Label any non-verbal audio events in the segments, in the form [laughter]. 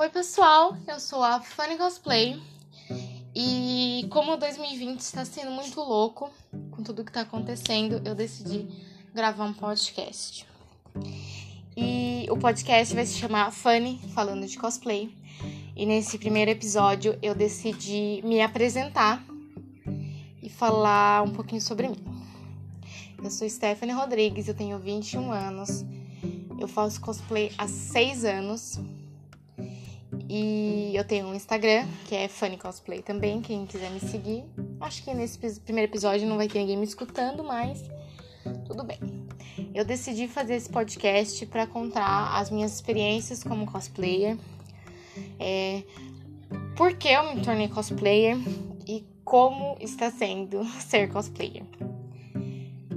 Oi, pessoal, eu sou a Funny Cosplay e como 2020 está sendo muito louco com tudo que está acontecendo, eu decidi gravar um podcast. E o podcast vai se chamar Funny Falando de Cosplay. E nesse primeiro episódio eu decidi me apresentar e falar um pouquinho sobre mim. Eu sou Stephanie Rodrigues, eu tenho 21 anos. Eu faço cosplay há 6 anos e eu tenho um Instagram, que é Funny Cosplay também, quem quiser me seguir. Acho que nesse primeiro episódio não vai ter ninguém me escutando, mas tudo bem. Eu decidi fazer esse podcast para contar as minhas experiências como cosplayer, é, por que eu me tornei cosplayer e como está sendo [laughs] ser cosplayer.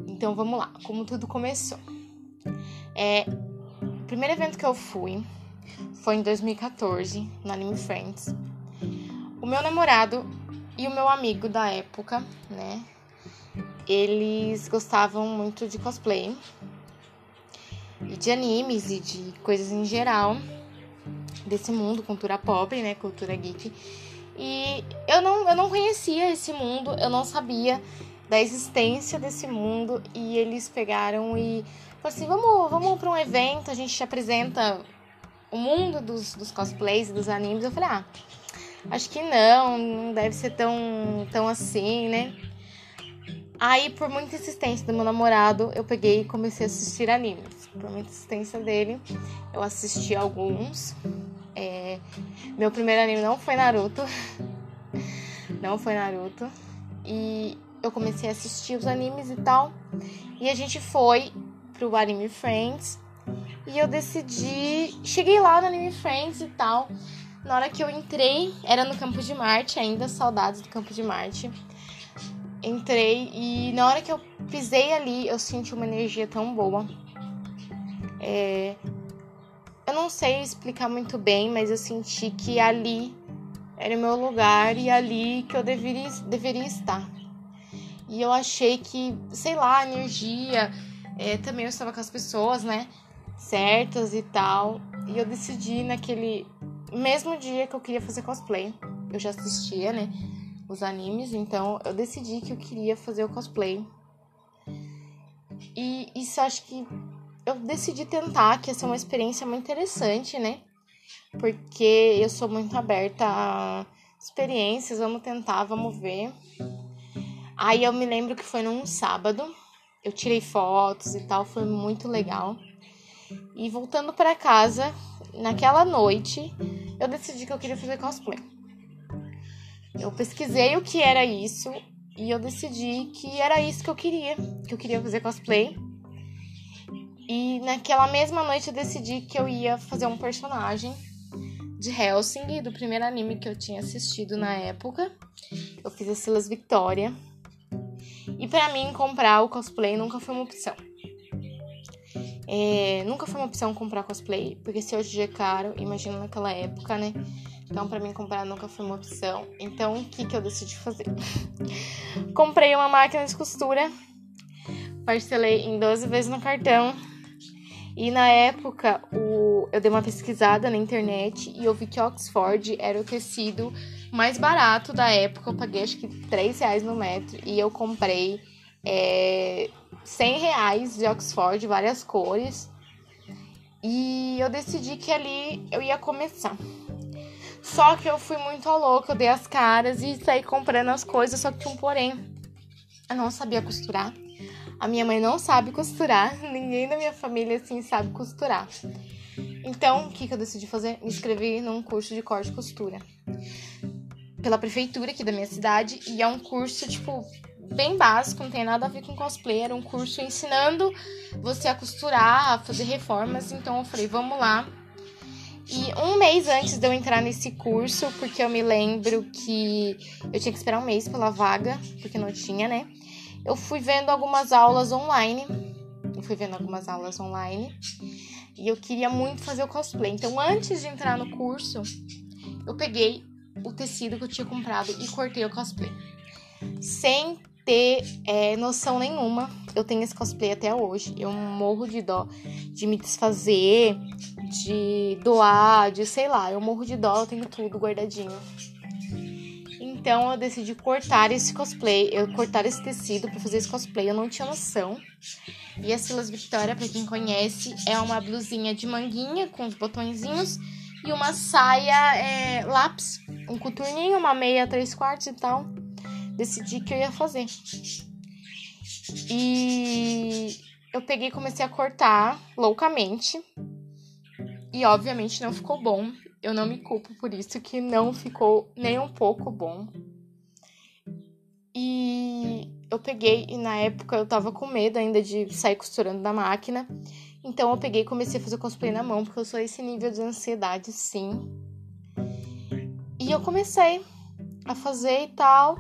Então vamos lá, como tudo começou. É, o primeiro evento que eu fui foi em 2014, no Anime Friends. O meu namorado e o meu amigo da época, né? Eles gostavam muito de cosplay e de animes e de coisas em geral desse mundo, cultura pop, né, cultura geek. E eu não, eu não conhecia esse mundo, eu não sabia da existência desse mundo e eles pegaram e falaram assim, vamos, vamos para um evento, a gente te apresenta o mundo dos, dos cosplays e dos animes, eu falei, ah, acho que não, não deve ser tão, tão assim, né? Aí, por muita insistência do meu namorado, eu peguei e comecei a assistir animes. Por muita insistência dele, eu assisti alguns. É... Meu primeiro anime não foi Naruto. [laughs] não foi Naruto. E eu comecei a assistir os animes e tal. E a gente foi pro Anime Friends. E eu decidi. Cheguei lá no Anime Friends e tal. Na hora que eu entrei, era no Campo de Marte ainda, saudades do Campo de Marte. Entrei e na hora que eu pisei ali, eu senti uma energia tão boa. É... Eu não sei explicar muito bem, mas eu senti que ali era o meu lugar e ali que eu deveria, deveria estar. E eu achei que, sei lá, energia. É, também eu estava com as pessoas, né? Certas e tal. E eu decidi naquele mesmo dia que eu queria fazer cosplay. Eu já assistia, né? Os animes, então eu decidi que eu queria fazer o cosplay. E isso acho que eu decidi tentar, que ia ser uma experiência muito interessante, né? Porque eu sou muito aberta a experiências, vamos tentar, vamos ver. Aí eu me lembro que foi num sábado, eu tirei fotos e tal, foi muito legal. E voltando para casa, naquela noite, eu decidi que eu queria fazer cosplay. Eu pesquisei o que era isso e eu decidi que era isso que eu queria, que eu queria fazer cosplay. E naquela mesma noite eu decidi que eu ia fazer um personagem de Helsing, do primeiro anime que eu tinha assistido na época. Eu fiz a Silas Victoria. E para mim comprar o cosplay nunca foi uma opção. É, nunca foi uma opção comprar cosplay, porque se hoje é caro, imagina naquela época, né? Então, para mim, comprar nunca foi uma opção. Então, o que, que eu decidi fazer? [laughs] Comprei uma máquina de costura, parcelei em 12 vezes no cartão. E na época, o... eu dei uma pesquisada na internet e eu vi que Oxford era o tecido mais barato da época. Eu paguei acho que 3 reais no metro e eu comprei é, 100 reais de Oxford, várias cores. E eu decidi que ali eu ia começar. Só que eu fui muito louca, eu dei as caras e saí comprando as coisas, só que tinha um porém. Eu não sabia costurar. A minha mãe não sabe costurar, [laughs] ninguém da minha família assim sabe costurar. Então, o que, que eu decidi fazer? Me inscrevi num curso de corte e costura. Pela prefeitura aqui da minha cidade. E é um curso, tipo, bem básico, não tem nada a ver com cosplay. Era um curso ensinando você a costurar, a fazer reformas. Então eu falei, vamos lá. E um mês antes de eu entrar nesse curso, porque eu me lembro que eu tinha que esperar um mês pela vaga, porque não tinha, né? Eu fui vendo algumas aulas online. Eu fui vendo algumas aulas online. E eu queria muito fazer o cosplay. Então, antes de entrar no curso, eu peguei o tecido que eu tinha comprado e cortei o cosplay. Sem ter é, noção nenhuma. Eu tenho esse cosplay até hoje. Eu morro de dó de me desfazer, de doar, de sei lá. Eu morro de dó, eu tenho tudo guardadinho. Então eu decidi cortar esse cosplay, eu cortar esse tecido para fazer esse cosplay. Eu não tinha noção. E a Silas Victoria, para quem conhece, é uma blusinha de manguinha com os botõezinhos e uma saia é, lápis, um coturninho, uma meia três quartos e tal. Decidi que eu ia fazer. E eu peguei e comecei a cortar loucamente. E obviamente não ficou bom. Eu não me culpo por isso, que não ficou nem um pouco bom. E eu peguei, e na época eu tava com medo ainda de sair costurando na máquina. Então eu peguei e comecei a fazer cosplay na mão, porque eu sou esse nível de ansiedade, sim. E eu comecei a fazer e tal.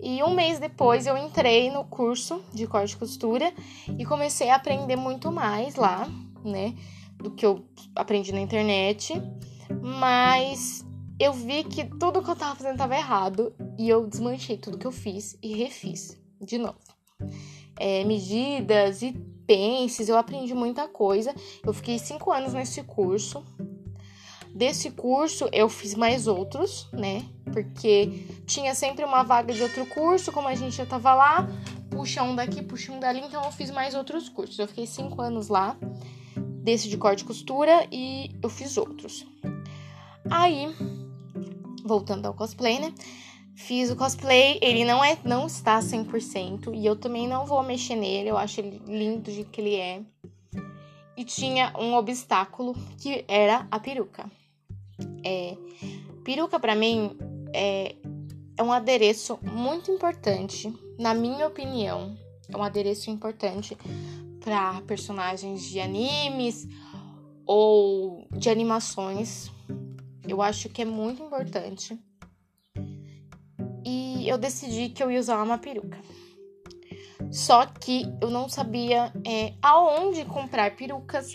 E um mês depois eu entrei no curso de corte e costura e comecei a aprender muito mais lá, né? Do que eu aprendi na internet. Mas eu vi que tudo que eu tava fazendo tava errado e eu desmanchei tudo que eu fiz e refiz de novo. É, medidas e pences, eu aprendi muita coisa. Eu fiquei cinco anos nesse curso. Desse curso eu fiz mais outros, né? Porque tinha sempre uma vaga de outro curso, como a gente já tava lá, puxa um daqui, puxa um dali, então eu fiz mais outros cursos. Eu fiquei cinco anos lá, desse de corte e costura, e eu fiz outros. Aí, voltando ao cosplay, né? Fiz o cosplay, ele não é não está 100% e eu também não vou mexer nele, eu acho ele lindo do jeito que ele é. E tinha um obstáculo que era a peruca. É, peruca para mim é, é um adereço muito importante, na minha opinião, é um adereço importante para personagens de animes ou de animações. Eu acho que é muito importante. E eu decidi que eu ia usar uma peruca. Só que eu não sabia é, aonde comprar perucas.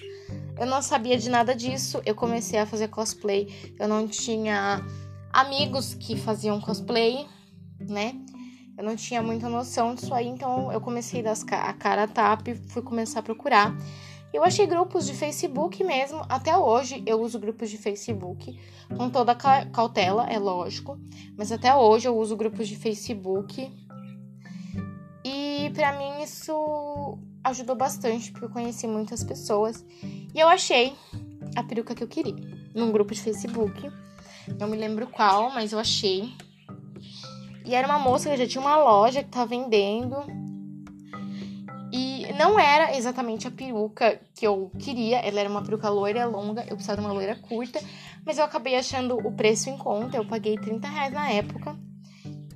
Eu não sabia de nada disso. Eu comecei a fazer cosplay. Eu não tinha amigos que faziam cosplay, né? Eu não tinha muita noção disso aí, então eu comecei a dar a cara a tapa e fui começar a procurar. Eu achei grupos de Facebook mesmo. Até hoje eu uso grupos de Facebook com toda cautela, é lógico. Mas até hoje eu uso grupos de Facebook. E para mim isso ajudou bastante, porque eu conheci muitas pessoas. E eu achei a peruca que eu queria num grupo de Facebook. Não me lembro qual, mas eu achei. E era uma moça que já tinha uma loja que tá vendendo. E não era exatamente a peruca que eu queria. Ela era uma peruca loira longa, eu precisava de uma loira curta. Mas eu acabei achando o preço em conta. Eu paguei 30 reais na época.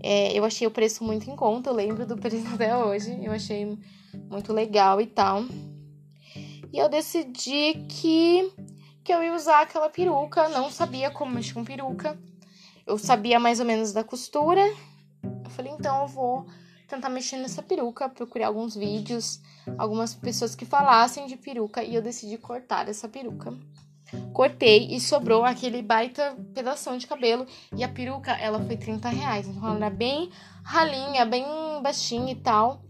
É, eu achei o preço muito em conta, eu lembro do preço [laughs] até hoje. Eu achei muito legal e tal. E eu decidi que que eu ia usar aquela peruca, não sabia como mexer com peruca. Eu sabia mais ou menos da costura. Eu falei, então eu vou tentar mexer nessa peruca, procurei alguns vídeos, algumas pessoas que falassem de peruca e eu decidi cortar essa peruca. Cortei e sobrou aquele baita pedaço de cabelo. E a peruca, ela foi 30 reais. Então ela era bem ralinha, bem baixinha e tal.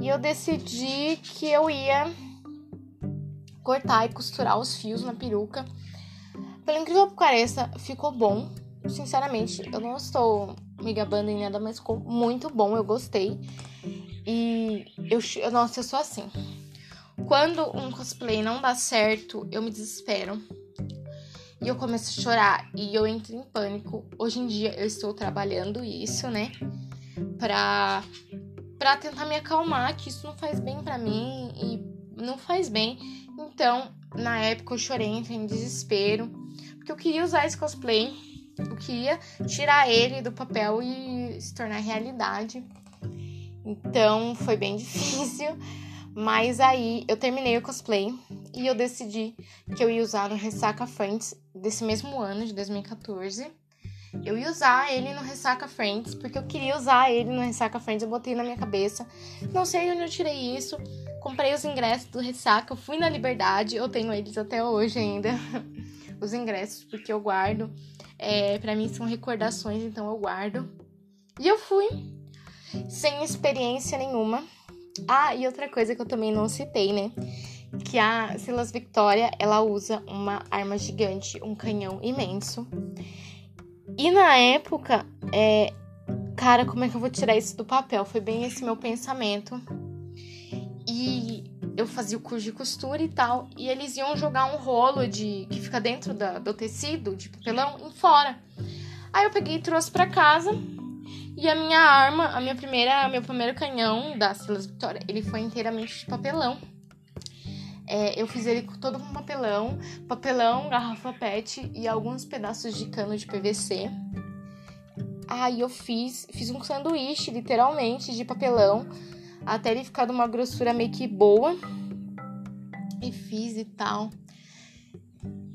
E eu decidi que eu ia cortar e costurar os fios na peruca. Pelo incrível que pareça, ficou bom. Sinceramente, eu não estou me gabando em nada, mas ficou muito bom, eu gostei. E eu nossa, eu sou assim. Quando um cosplay não dá certo, eu me desespero. E eu começo a chorar e eu entro em pânico. Hoje em dia eu estou trabalhando isso, né? Pra, pra tentar me acalmar, que isso não faz bem para mim e não faz bem. Então, na época eu chorei, entrei em desespero, porque eu queria usar esse cosplay, eu queria tirar ele do papel e se tornar realidade. Então, foi bem [laughs] difícil, mas aí eu terminei o cosplay e eu decidi que eu ia usar no Ressaca Friends desse mesmo ano, de 2014. Eu ia usar ele no Ressaca Friends, porque eu queria usar ele no Ressaca Friends, eu botei na minha cabeça. Não sei onde eu tirei isso, comprei os ingressos do Ressaca, eu fui na Liberdade, eu tenho eles até hoje ainda, [laughs] os ingressos, porque eu guardo. É, para mim são recordações, então eu guardo. E eu fui. sem experiência nenhuma. Ah, e outra coisa que eu também não citei, né? Que a Silas Victoria, ela usa uma arma gigante, um canhão imenso. E na época, é, cara, como é que eu vou tirar isso do papel? Foi bem esse meu pensamento. E eu fazia o curso de costura e tal, e eles iam jogar um rolo de que fica dentro da, do tecido de papelão em fora. Aí eu peguei e trouxe para casa. E a minha arma, a minha primeira, meu primeiro canhão da Silas Victoria, ele foi inteiramente de papelão. É, eu fiz ele todo com papelão, papelão, garrafa PET e alguns pedaços de cano de PVC. Aí eu fiz, fiz um sanduíche, literalmente, de papelão, até ele ficar de uma grossura meio que boa. E fiz e tal.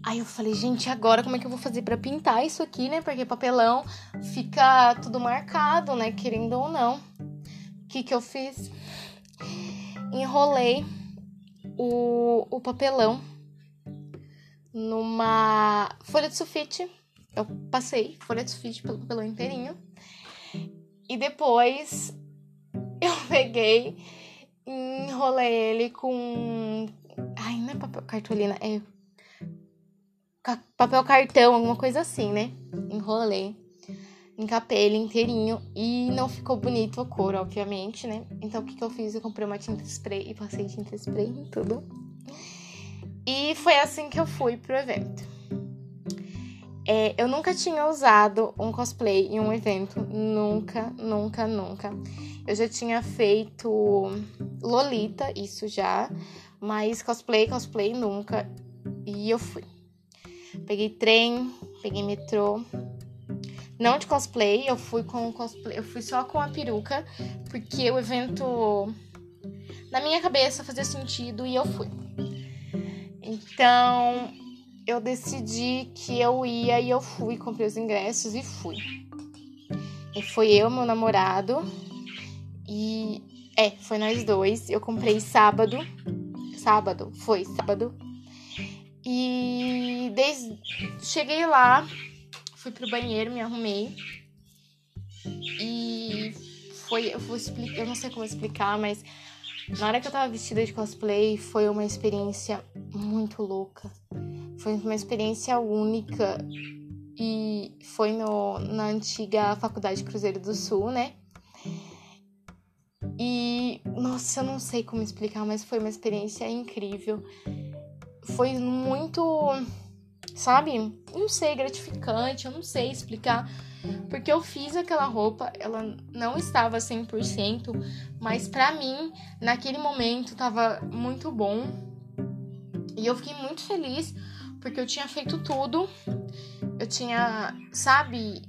Aí eu falei, gente, agora como é que eu vou fazer para pintar isso aqui, né? Porque papelão fica tudo marcado, né? Querendo ou não. O que que eu fiz? Enrolei o, o papelão numa folha de sulfite. Eu passei folha de sulfite pelo papelão inteirinho. E depois [laughs] eu peguei enrolei ele com. Ai, não é papel cartolina, é papel cartão, alguma coisa assim, né? Enrolei, encapei ele inteirinho e não ficou bonito a cor, obviamente, né? Então o que, que eu fiz? Eu comprei uma tinta spray e passei tinta spray em tudo. E foi assim que eu fui pro evento. É, eu nunca tinha usado um cosplay em um evento, nunca, nunca, nunca. Eu já tinha feito Lolita, isso já, mas cosplay, cosplay nunca. E eu fui. Peguei trem, peguei metrô. Não de cosplay, eu fui com cosplay, eu fui só com a peruca, porque o evento na minha cabeça fazia sentido e eu fui. Então, eu decidi que eu ia e eu fui, comprei os ingressos e fui. E foi eu, meu namorado, e é, foi nós dois. Eu comprei sábado. Sábado, foi sábado. E desde cheguei lá, fui pro banheiro, me arrumei. E foi, eu vou explicar, eu não sei como explicar, mas na hora que eu tava vestida de cosplay, foi uma experiência muito louca. Foi uma experiência única e foi no, na antiga Faculdade Cruzeiro do Sul, né? E nossa, eu não sei como explicar, mas foi uma experiência incrível foi muito, sabe? Não sei, gratificante, eu não sei explicar. Porque eu fiz aquela roupa, ela não estava 100%, mas para mim, naquele momento, tava muito bom. E eu fiquei muito feliz porque eu tinha feito tudo. Eu tinha, sabe,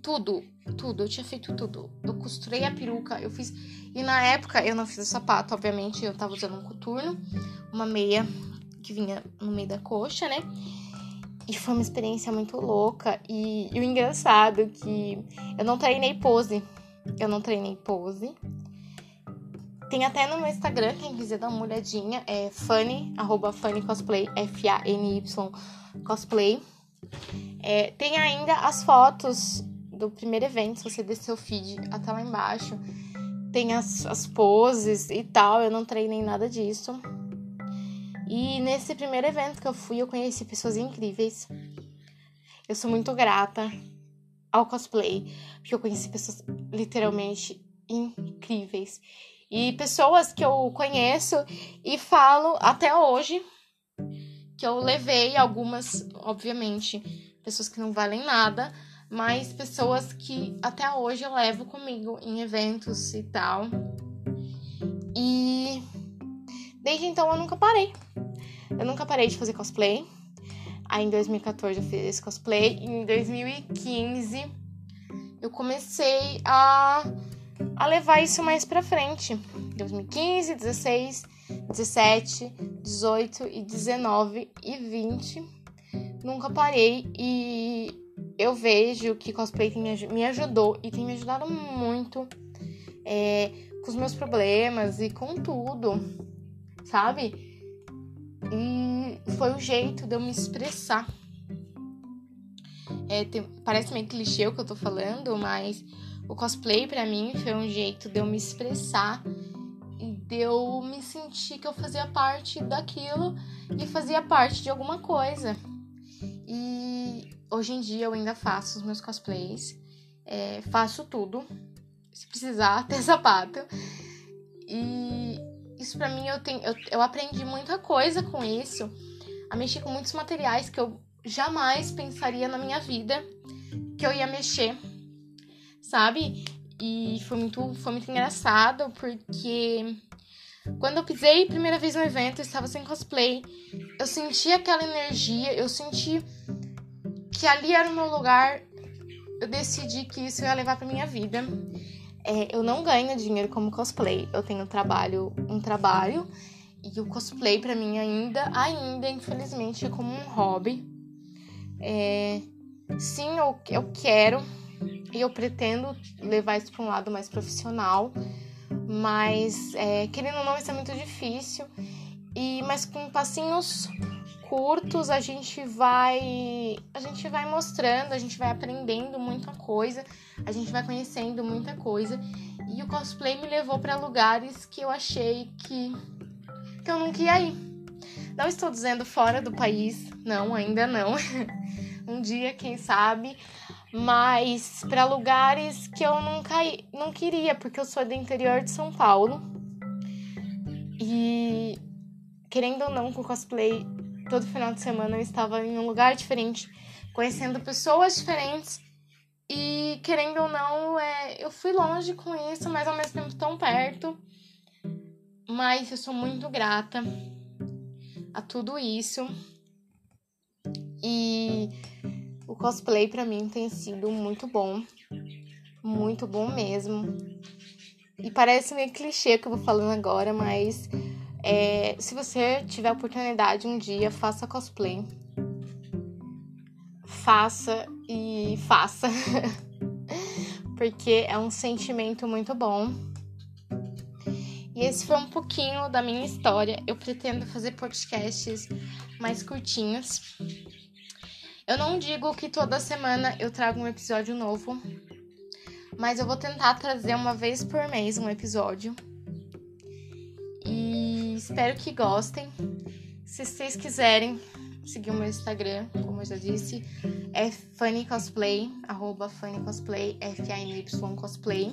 tudo, tudo, eu tinha feito tudo. Eu costurei a peruca, eu fiz. E na época eu não fiz o sapato, obviamente, eu tava usando um coturno, uma meia que vinha no meio da coxa, né? E foi uma experiência muito louca. E, e o engraçado é que eu não treinei pose. Eu não treinei pose. Tem até no meu Instagram, quem quiser dar uma olhadinha, é funny, arroba funny cosplay, F-A-N-Y cosplay. É, tem ainda as fotos do primeiro evento, se você descer o feed até lá embaixo. Tem as, as poses e tal, eu não treinei nada disso. E nesse primeiro evento que eu fui, eu conheci pessoas incríveis. Eu sou muito grata ao cosplay, porque eu conheci pessoas literalmente incríveis. E pessoas que eu conheço e falo até hoje que eu levei algumas, obviamente, pessoas que não valem nada, mas pessoas que até hoje eu levo comigo em eventos e tal. E desde então eu nunca parei. Eu nunca parei de fazer cosplay. Aí em 2014 eu fiz cosplay. Em 2015 eu comecei a, a levar isso mais pra frente. 2015, 16, 17, 18 e 19 e 20. Nunca parei e eu vejo que cosplay tem, me ajudou e tem me ajudado muito é, com os meus problemas e com tudo, sabe? Foi o jeito de eu me expressar. É, tem, parece meio clichê o que eu tô falando, mas o cosplay para mim foi um jeito de eu me expressar e de eu me sentir que eu fazia parte daquilo e fazia parte de alguma coisa. E hoje em dia eu ainda faço os meus cosplays, é, faço tudo, se precisar, [laughs] até sapato. E isso para mim eu tenho eu, eu aprendi muita coisa com isso, a mexer com muitos materiais que eu jamais pensaria na minha vida que eu ia mexer, sabe? E foi muito, foi muito engraçado porque quando eu pisei primeira vez no evento, eu estava sem cosplay. Eu senti aquela energia, eu senti que ali era o meu lugar. Eu decidi que isso ia levar para minha vida. É, eu não ganho dinheiro como cosplay. Eu tenho trabalho, um trabalho e o cosplay para mim ainda, ainda infelizmente é como um hobby. É, sim, eu, eu quero e eu pretendo levar isso para um lado mais profissional, mas é, querendo ou não, isso é muito difícil. E mas com passinhos curtos a gente vai a gente vai mostrando, a gente vai aprendendo muita coisa, a gente vai conhecendo muita coisa. E o cosplay me levou para lugares que eu achei que que eu nunca ia ir. Não estou dizendo fora do país, não, ainda não. [laughs] um dia, quem sabe, mas para lugares que eu nunca não queria, porque eu sou do interior de São Paulo. E querendo ou não, com cosplay, todo final de semana eu estava em um lugar diferente, conhecendo pessoas diferentes. E querendo ou não, é, eu fui longe com isso, mas ao mesmo tempo tão perto. Mas eu sou muito grata a tudo isso. E o cosplay para mim tem sido muito bom. Muito bom mesmo. E parece meio clichê que eu vou falando agora, mas é, se você tiver oportunidade um dia, faça cosplay. Faça e faça. [laughs] Porque é um sentimento muito bom. E esse foi um pouquinho da minha história. Eu pretendo fazer podcasts mais curtinhos. Eu não digo que toda semana eu trago um episódio novo, mas eu vou tentar trazer uma vez por mês um episódio. E espero que gostem. Se vocês quiserem seguir o meu Instagram, como eu já disse, é Funny Cosplay, arroba Funny Cosplay, F-A-N-Y Cosplay.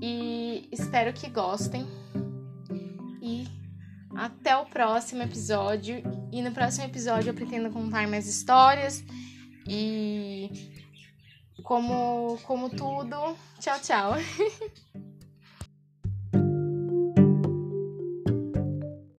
E espero que gostem. E até o próximo episódio. E no próximo episódio eu pretendo contar mais histórias. E como, como tudo, tchau, tchau. [laughs]